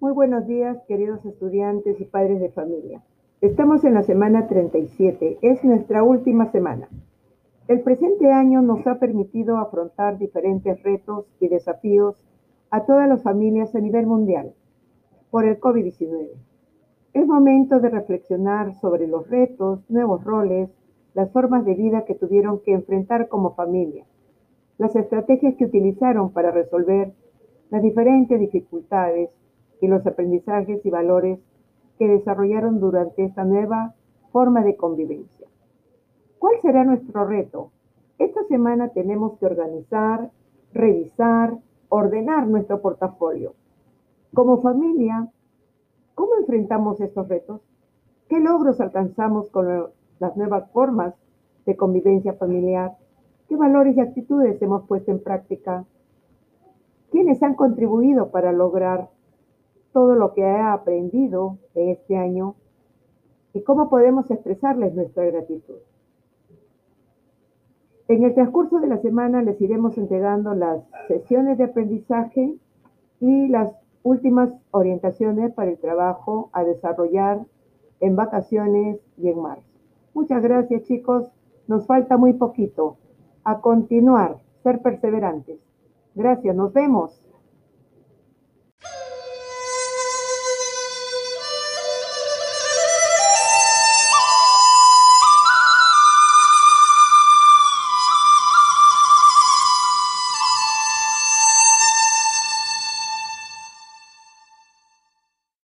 Muy buenos días, queridos estudiantes y padres de familia. Estamos en la semana 37, es nuestra última semana. El presente año nos ha permitido afrontar diferentes retos y desafíos a todas las familias a nivel mundial por el COVID-19. Es momento de reflexionar sobre los retos, nuevos roles, las formas de vida que tuvieron que enfrentar como familia, las estrategias que utilizaron para resolver las diferentes dificultades y los aprendizajes y valores que desarrollaron durante esta nueva forma de convivencia. ¿Cuál será nuestro reto? Esta semana tenemos que organizar, revisar, ordenar nuestro portafolio. Como familia, ¿cómo enfrentamos estos retos? ¿Qué logros alcanzamos con las nuevas formas de convivencia familiar? ¿Qué valores y actitudes hemos puesto en práctica? ¿Quiénes han contribuido para lograr todo lo que ha aprendido en este año y cómo podemos expresarles nuestra gratitud. En el transcurso de la semana les iremos entregando las sesiones de aprendizaje y las últimas orientaciones para el trabajo a desarrollar en vacaciones y en marzo. Muchas gracias chicos, nos falta muy poquito. A continuar, ser perseverantes. Gracias, nos vemos.